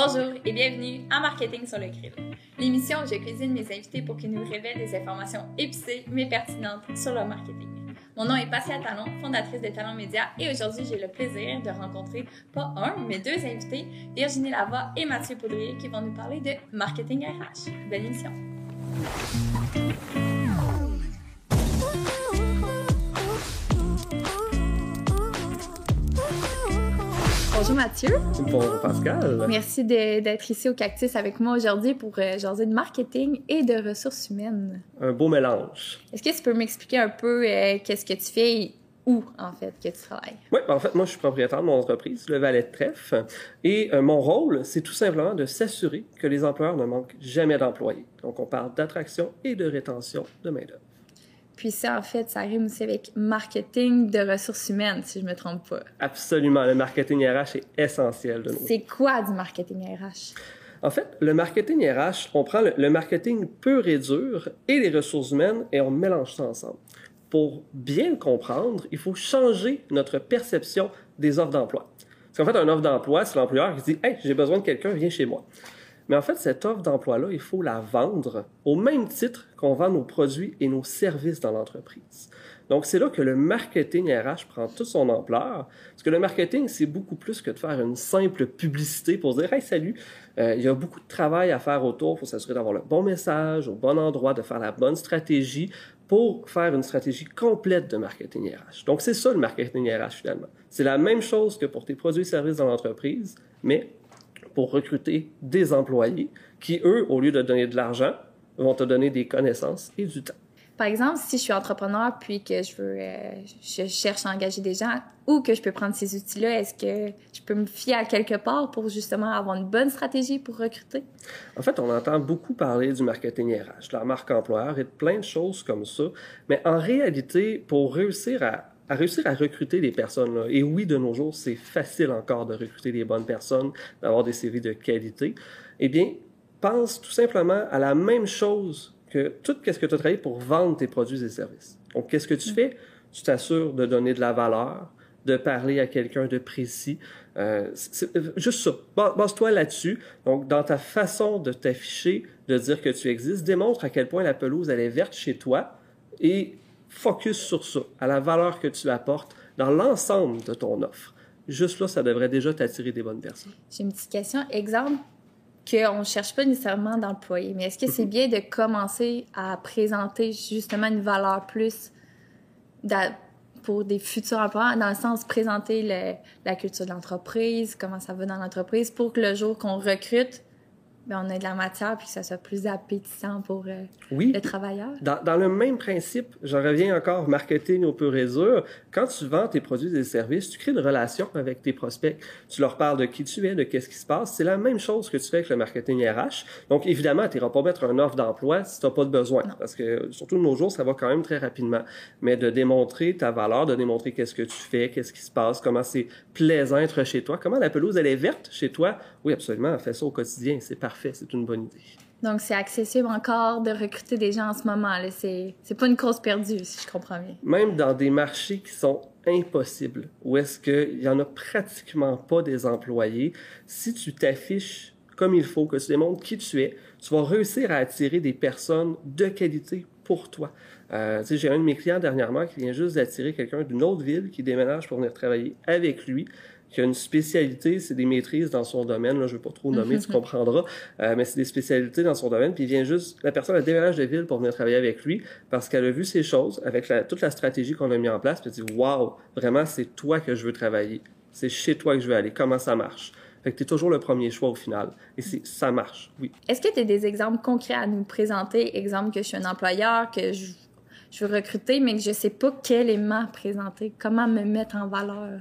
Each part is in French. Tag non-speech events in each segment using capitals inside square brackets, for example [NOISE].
Bonjour et bienvenue à Marketing sur le Grill, l'émission où je cuisine mes invités pour qu'ils nous révèlent des informations épicées mais pertinentes sur leur marketing. Mon nom est Pascal Talon, fondatrice de Talon Média, et aujourd'hui j'ai le plaisir de rencontrer pas un, mais deux invités, Virginie Lavoie et Mathieu Poudrier, qui vont nous parler de marketing RH. Belle émission! Bonjour Mathieu. Bonjour Pascal. Merci d'être ici au Cactus avec moi aujourd'hui pour euh, jaser de marketing et de ressources humaines. Un beau mélange. Est-ce que tu peux m'expliquer un peu euh, qu'est-ce que tu fais et où, en fait, que tu travailles? Oui, ben, en fait, moi, je suis propriétaire de mon entreprise, le Valet de Trèfle. Et euh, mon rôle, c'est tout simplement de s'assurer que les employeurs ne manquent jamais d'employés. Donc, on parle d'attraction et de rétention de main-d'œuvre. Puis ça, en fait, ça rime aussi avec marketing de ressources humaines, si je me trompe pas. Absolument. Le marketing RH est essentiel de nous. C'est quoi du marketing RH? En fait, le marketing RH, on prend le, marketing pur et dur et les ressources humaines et on mélange ça ensemble. Pour bien le comprendre, il faut changer notre perception des offres d'emploi. Parce qu'en fait, un offre d'emploi, c'est l'employeur qui dit Hey, j'ai besoin de quelqu'un, viens chez moi. Mais en fait, cette offre d'emploi-là, il faut la vendre au même titre qu'on vend nos produits et nos services dans l'entreprise. Donc, c'est là que le marketing RH prend toute son ampleur, parce que le marketing, c'est beaucoup plus que de faire une simple publicité pour dire « Hey, salut! Euh, il y a beaucoup de travail à faire autour, il faut s'assurer d'avoir le bon message, au bon endroit, de faire la bonne stratégie pour faire une stratégie complète de marketing RH. Donc, c'est ça le marketing RH finalement. C'est la même chose que pour tes produits et services dans l'entreprise, mais pour recruter des employés qui, eux, au lieu de donner de l'argent, vont te donner des connaissances et du temps. Par exemple, si je suis entrepreneur puis que je veux, euh, je cherche à engager des gens ou que je peux prendre ces outils-là, est-ce que je peux me fier à quelque part pour justement avoir une bonne stratégie pour recruter? En fait, on entend beaucoup parler du marketing RH, de la marque employeur et de plein de choses comme ça. Mais en réalité, pour réussir à à réussir à recruter des personnes. Là. Et oui, de nos jours, c'est facile encore de recruter des bonnes personnes, d'avoir des CV de qualité. Eh bien, pense tout simplement à la même chose que tout ce que tu as travaillé pour vendre tes produits et services. Donc, qu'est-ce que tu fais? Tu t'assures de donner de la valeur, de parler à quelqu'un de précis. Euh, c'est juste ça. Base-toi là-dessus. Donc, dans ta façon de t'afficher, de dire que tu existes, démontre à quel point la pelouse, elle est verte chez toi et focus sur ça, à la valeur que tu apportes dans l'ensemble de ton offre. Juste là, ça devrait déjà t'attirer des bonnes personnes. J'ai une petite question. Exemple qu'on ne cherche pas nécessairement d'employés, mais est-ce que c'est mhm. bien de commencer à présenter justement une valeur plus pour des futurs emplois, dans le sens présenter la culture de l'entreprise, comment ça va dans l'entreprise, pour que le jour qu'on recrute, on a de la matière puis que ça soit plus appétissant pour euh, oui. le travailleur. Dans, dans, le même principe, j'en reviens encore marketing au pur et dur. Quand tu vends tes produits et services, tu crées une relation avec tes prospects. Tu leur parles de qui tu es, de qu'est-ce qui se passe. C'est la même chose que tu fais avec le marketing RH. Donc, évidemment, tu n'iras pas mettre un offre d'emploi si tu n'as pas de besoin. Parce que, surtout de nos jours, ça va quand même très rapidement. Mais de démontrer ta valeur, de démontrer qu'est-ce que tu fais, qu'est-ce qui se passe, comment c'est plaisant être chez toi, comment la pelouse, elle est verte chez toi. Oui, absolument, fais ça au quotidien. C'est parfait c'est une bonne idée. Donc, c'est accessible encore de recruter des gens en ce moment. C'est, c'est pas une cause perdue, si je comprends bien. Même dans des marchés qui sont impossibles, où est-ce qu'il y en a pratiquement pas des employés, si tu t'affiches comme il faut, que tu démontres qui tu es, tu vas réussir à attirer des personnes de qualité pour toi. Euh, j'ai un de mes clients dernièrement qui vient juste d'attirer quelqu'un d'une autre ville qui déménage pour venir travailler avec lui qui a une spécialité, c'est des maîtrises dans son domaine. Là, je ne vais pas trop nommer, tu comprendras, euh, mais c'est des spécialités dans son domaine. Puis il vient juste, la personne a déménage de ville pour venir travailler avec lui parce qu'elle a vu ces choses avec toute la stratégie qu'on a mis en place. Puis elle dit, waouh, vraiment, c'est toi que je veux travailler. C'est chez toi que je veux aller. Comment ça marche? Fait que tu es toujours le premier choix au final. Et ça marche, oui. Est-ce que tu as des exemples concrets à nous présenter? Exemple que je suis un employeur, que je, je veux recruter, mais que je sais pas quel aimant présenter, comment me mettre en valeur?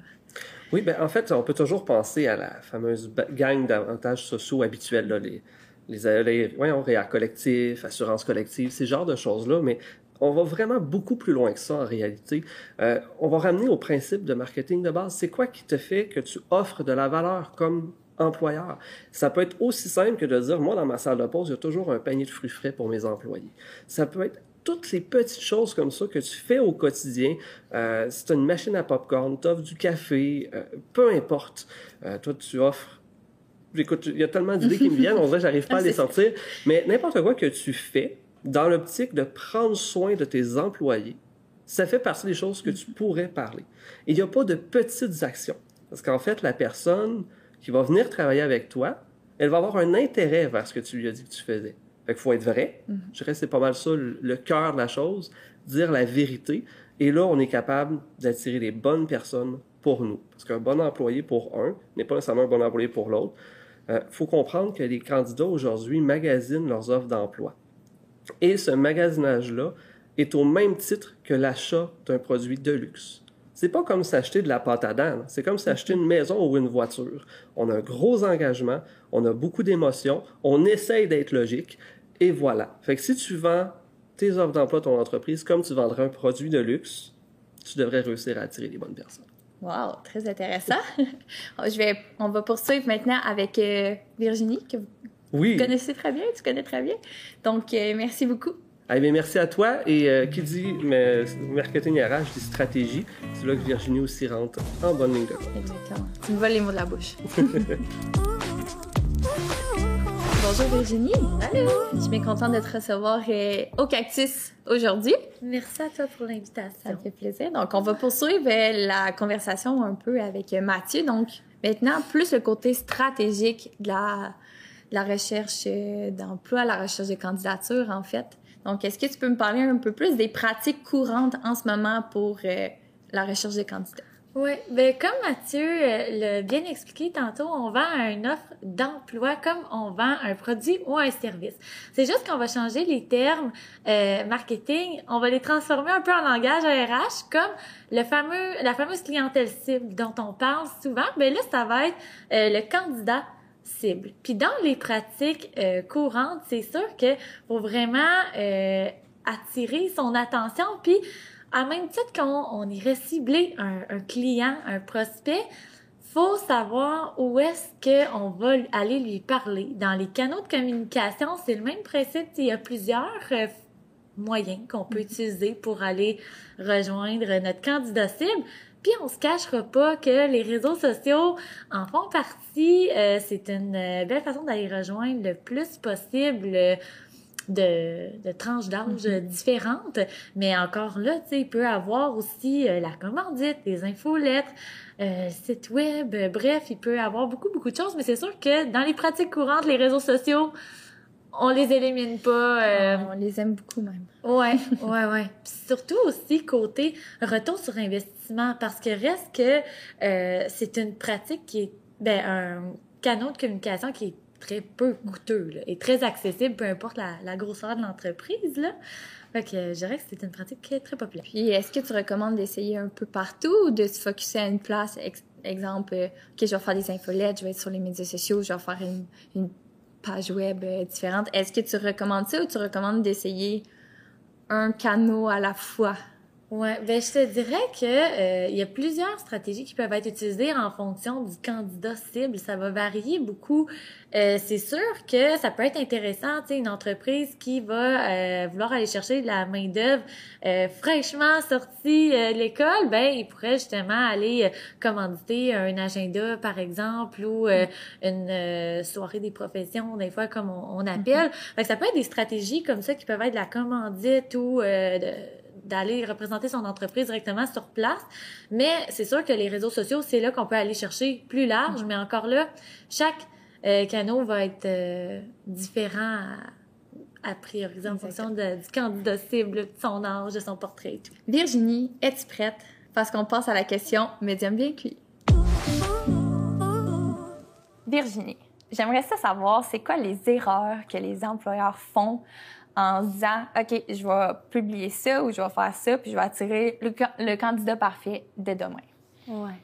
Oui, ben en fait, on peut toujours penser à la fameuse gang d'avantages sociaux habituels, là, les, les, les voyons, collectif, assurance collective, ces genres de choses-là, mais on va vraiment beaucoup plus loin que ça en réalité. Euh, on va ramener au principe de marketing de base. C'est quoi qui te fait que tu offres de la valeur comme employeur? Ça peut être aussi simple que de dire, moi, dans ma salle de pause, il y a toujours un panier de fruits frais pour mes employés. Ça peut être toutes ces petites choses comme ça que tu fais au quotidien. Euh, si tu as une machine à popcorn, tu offres du café, euh, peu importe. Euh, toi, tu offres Écoute, il y a tellement d'idées qui me viennent, on dirait que j'arrive pas à [LAUGHS] les sortir. Mais n'importe quoi que tu fais, dans l'optique de prendre soin de tes employés, ça fait partie des choses que tu pourrais parler. Il n'y a pas de petites actions. Parce qu'en fait, la personne qui va venir travailler avec toi, elle va avoir un intérêt vers ce que tu lui as dit que tu faisais. Fait qu'il faut être vrai. Je dirais que c'est pas mal ça le cœur de la chose, dire la vérité. Et là, on est capable d'attirer les bonnes personnes pour nous. Parce qu'un bon employé pour un n'est pas nécessairement un bon employé pour l'autre. Il euh, faut comprendre que les candidats aujourd'hui magasinent leurs offres d'emploi. Et ce magasinage-là est au même titre que l'achat d'un produit de luxe. C'est pas comme s'acheter de la pâte à dents, c'est comme s'acheter une maison ou une voiture. On a un gros engagement, on a beaucoup d'émotions, on essaye d'être logique, et voilà. Fait que si tu vends tes offres d'emploi, ton entreprise, comme tu vendrais un produit de luxe, tu devrais réussir à attirer les bonnes personnes. Wow, très intéressant. [LAUGHS] Je vais, on va poursuivre maintenant avec euh, Virginie, que vous connaissez très bien, tu connais très bien. Donc, euh, merci beaucoup. Ah, merci à toi. Et euh, qui dit mais, marketing RH dit stratégie. C'est là que Virginie aussi rentre en bonne ligne de compte. Exactement. Tu me voles les mots de la bouche. [LAUGHS] Bonjour Virginie. Allô? Je suis bien contente de te recevoir euh, au Cactus aujourd'hui. Merci à toi pour l'invitation. Ça me fait plaisir. Donc, on va poursuivre euh, la conversation un peu avec euh, Mathieu. Donc, maintenant, plus le côté stratégique de la, la recherche d'emploi, la recherche de candidature, en fait. Donc, est-ce que tu peux me parler un peu plus des pratiques courantes en ce moment pour la recherche de candidats? Oui, ben comme Mathieu euh, l'a bien expliqué tantôt, on vend une offre d'emploi comme on vend un produit ou un service. C'est juste qu'on va changer les termes euh, marketing, on va les transformer un peu en langage RH comme le fameux la fameuse clientèle cible dont on parle souvent. Ben là, ça va être euh, le candidat cible. Puis dans les pratiques courantes, c'est sûr que faut vraiment attirer son attention puis à même titre qu'on on irait cibler un, un, client, un prospect, faut savoir où est-ce qu'on va aller lui parler. Dans les canaux de communication, c'est le même principe. Il y a plusieurs euh, moyens qu'on peut utiliser pour aller rejoindre notre candidat cible. Puis on se cachera pas que les réseaux sociaux en font partie. Euh, c'est une euh, belle façon d'aller rejoindre le plus possible de, de tranches d'âge mm-hmm. différentes. Mais encore là, tu sais, il peut avoir aussi euh, la commandite, les infolettres, euh, site web, euh, bref, il peut avoir beaucoup, beaucoup de choses. Mais c'est sûr que dans les pratiques courantes, les réseaux sociaux, on les élimine pas. Euh, on les aime beaucoup même. Ouais, [LAUGHS] ouais, ouais. Puis surtout aussi côté retour sur investissement, parce que reste que c'est une pratique qui est ben un canal de communication qui est très peu coûteux et très accessible, peu importe la, grosseur de l'entreprise. Là. Fait que je dirais que c'est une pratique qui est très populaire. Puis est-ce que tu recommandes d'essayer un peu partout ou de se focuser à une place? exemple, euh, OK, je vais faire des infolettes, je vais être sur les médias sociaux, je vais faire une, une page web euh, différente. Est-ce que tu recommandes ça ou tu recommandes d'essayer un canal à la fois? Ouais, ben je te dirais que euh, il y a plusieurs stratégies qui peuvent être utilisées en fonction du candidat cible. Ça va varier beaucoup. Euh, c'est sûr que ça peut être intéressant, tu sais, une entreprise qui va euh, vouloir aller chercher de la main d'œuvre fraîchement sortie de l'école, ben il pourrait justement aller commanditer un agenda par exemple ou une soirée des professions des fois comme on, on appelle. Mm ça peut être des stratégies comme ça qui peuvent être de la commandite ou de d'aller représenter son entreprise directement sur place. Mais c'est sûr que les réseaux sociaux, c'est là qu'on peut aller chercher plus large. Mais encore là, chaque euh, canal va être euh, différent à, prioriser en fonction du candidat cible, de son âge, de son portrait et tout. Virginie, es-tu prête? Parce qu'on passe à la question médium bien cuit. Virginie, j'aimerais ça savoir, c'est quoi les erreurs que les employeurs font en disant OK, je vais publier ça ou je vais faire ça, puis je vais attirer le, candidat parfait dès demain. Ouais.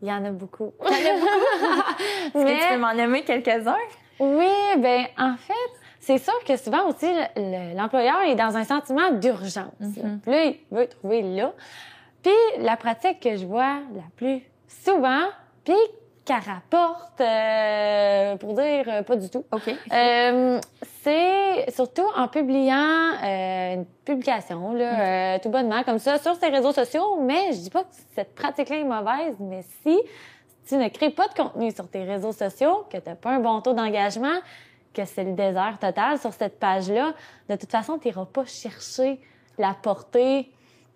Il y en a beaucoup. [LAUGHS] Il y en a beaucoup? Est-ce que tu peux m'en nommer quelques-uns? Oui, ben en fait, c'est sûr que souvent aussi, l'employeur est dans un sentiment d'urgence. Puis là, il veut trouver là. Puis la pratique que je vois la plus souvent, puis qu'elle rapporte, euh, pour dire euh, pas du tout. OK. Euh, c'est surtout en publiant une publication, là, tout bonnement, comme ça, sur ses réseaux sociaux, mais je dis pas que cette pratique-là est mauvaise, mais si tu ne crées pas de contenu sur tes réseaux sociaux, que tu n'as pas un bon taux d'engagement, que c'est le désert total sur cette page-là, de toute façon, tu n'iras pas chercher la portée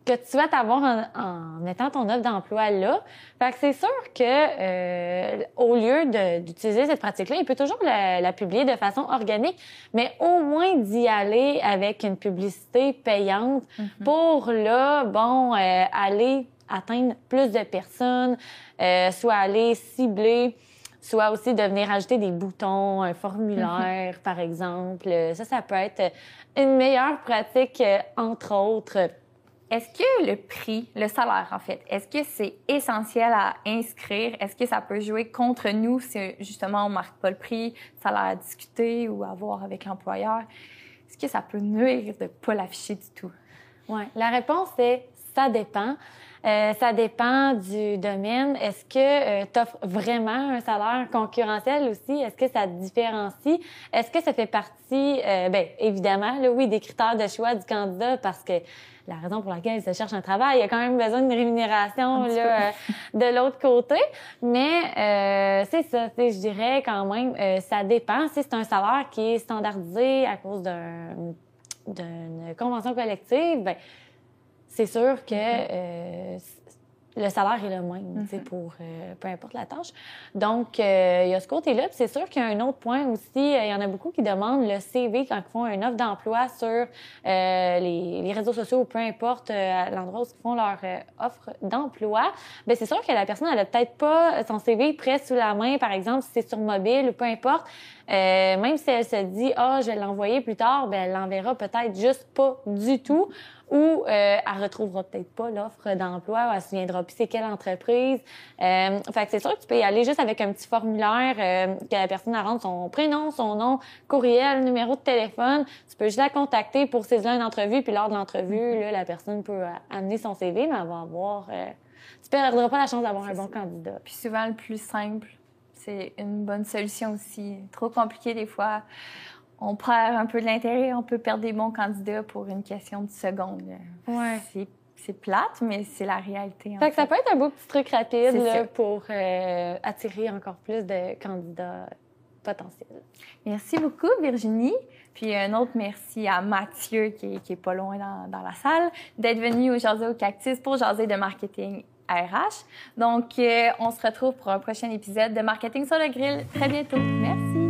que tu souhaites avoir en, mettant ton offre d'emploi là. Fait que c'est sûr que euh, au lieu d'utiliser cette pratique-là, il peut toujours la, publier de façon organique, mais au moins d'y aller avec une publicité payante mm-hmm. pour là, bon, euh, aller atteindre plus de personnes, euh, soit aller cibler soit aussi de venir ajouter des boutons, un formulaire, mm-hmm. par exemple. Ça, ça peut être une meilleure pratique, entre autres, est-ce que le prix, le salaire en fait, est-ce que c'est essentiel à inscrire? Est-ce que ça peut jouer contre nous si justement on marque pas le prix, salaire à discuter ou à voir avec l'employeur? Est-ce que ça peut nuire de pas l'afficher du tout? Oui, la réponse est ça dépend. Euh, ça dépend du domaine. Est-ce que euh, tu offres vraiment un salaire concurrentiel aussi? Est-ce que ça te différencie? Est-ce que ça fait partie, euh, ben évidemment, là, oui, des critères de choix du candidat parce que la raison pour laquelle il se cherche un travail. Il y a quand même besoin d'une rémunération là, euh, de l'autre côté. Mais euh, c'est ça, je dirais quand même, euh, ça dépend. Si c'est un salaire qui est standardisé à cause d'une convention collective, ben c'est sûr que mm-hmm le salaire est le même, mm pour euh, peu importe la tâche. Donc, euh, il y a ce côté-là. c'est sûr qu'il y a un autre point aussi. Euh, il y en a beaucoup qui demandent le CV quand ils font une offre d'emploi sur les, les, réseaux sociaux ou peu importe l'endroit où ils font leur offre d'emploi. Ben c'est sûr que la personne, elle a peut-être pas son CV prêt sous la main, par exemple, si c'est sur mobile ou peu importe. Même si elle se dit, ah, je vais l'envoyer plus tard, ben elle l'enverra peut-être juste pas du tout ou euh, elle retrouvera peut-être pas l'offre d'emploi ou elle se souviendra plus c'est quelle entreprise. Euh, fait que c'est sûr que tu peux y aller juste avec un petit formulaire euh, que la personne rentre son prénom, son nom, courriel, numéro de téléphone. Tu peux juste la contacter pour saisir une entrevue puis lors de l'entrevue, là, la personne peut amener son CV, mais elle va avoir... Euh, tu perdras pas la chance d'avoir un bon candidat. Puis souvent, le plus simple, c'est une bonne solution aussi. Trop compliqué des fois on perd un peu de l'intérêt, on peut perdre des bons candidats pour une question de seconde. Ouais. C'est plate, mais c'est la réalité. fait, que ça peut être un beau petit truc rapide pour euh, attirer encore plus de candidats potentiels. Merci beaucoup, Virginie. Puis un autre merci à Mathieu, qui, qui est pas loin dans, la salle, d'être venu aujourd'hui au Cactus pour jaser de marketing Donc, euh, on se retrouve pour un prochain épisode de Marketing sur le grill très bientôt. Merci.